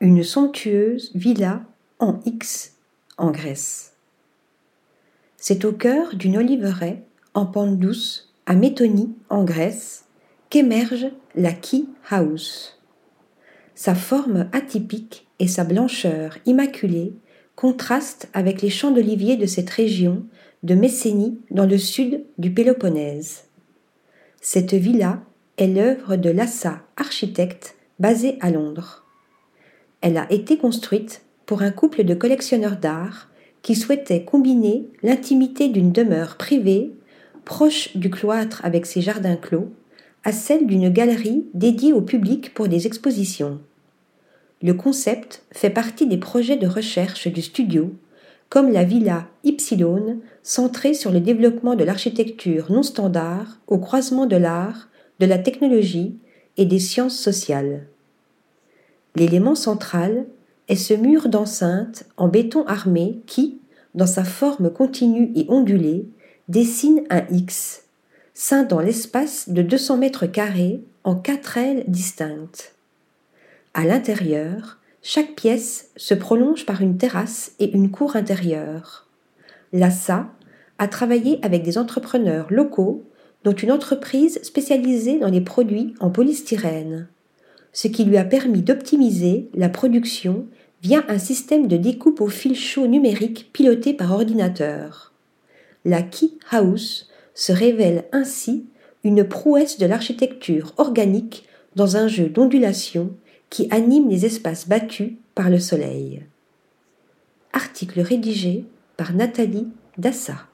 une somptueuse villa en X en Grèce. C'est au cœur d'une oliveraie en pente douce à Métonie en Grèce qu'émerge la Key House. Sa forme atypique et sa blancheur immaculée contrastent avec les champs d'oliviers de cette région de Messénie dans le sud du Péloponnèse. Cette villa est l'œuvre de Lassa, architecte basé à Londres. Elle a été construite pour un couple de collectionneurs d'art qui souhaitaient combiner l'intimité d'une demeure privée, proche du cloître avec ses jardins clos, à celle d'une galerie dédiée au public pour des expositions. Le concept fait partie des projets de recherche du studio, comme la villa Ypsilon, centrée sur le développement de l'architecture non standard au croisement de l'art, de la technologie et des sciences sociales. L'élément central est ce mur d'enceinte en béton armé qui, dans sa forme continue et ondulée, dessine un X, scindant l'espace de 200 mètres carrés en quatre ailes distinctes. À l'intérieur, chaque pièce se prolonge par une terrasse et une cour intérieure. Lassa a travaillé avec des entrepreneurs locaux, dont une entreprise spécialisée dans les produits en polystyrène ce qui lui a permis d'optimiser la production via un système de découpe au fil chaud numérique piloté par ordinateur. La Key House se révèle ainsi une prouesse de l'architecture organique dans un jeu d'ondulation qui anime les espaces battus par le soleil. Article rédigé par Nathalie Dassa.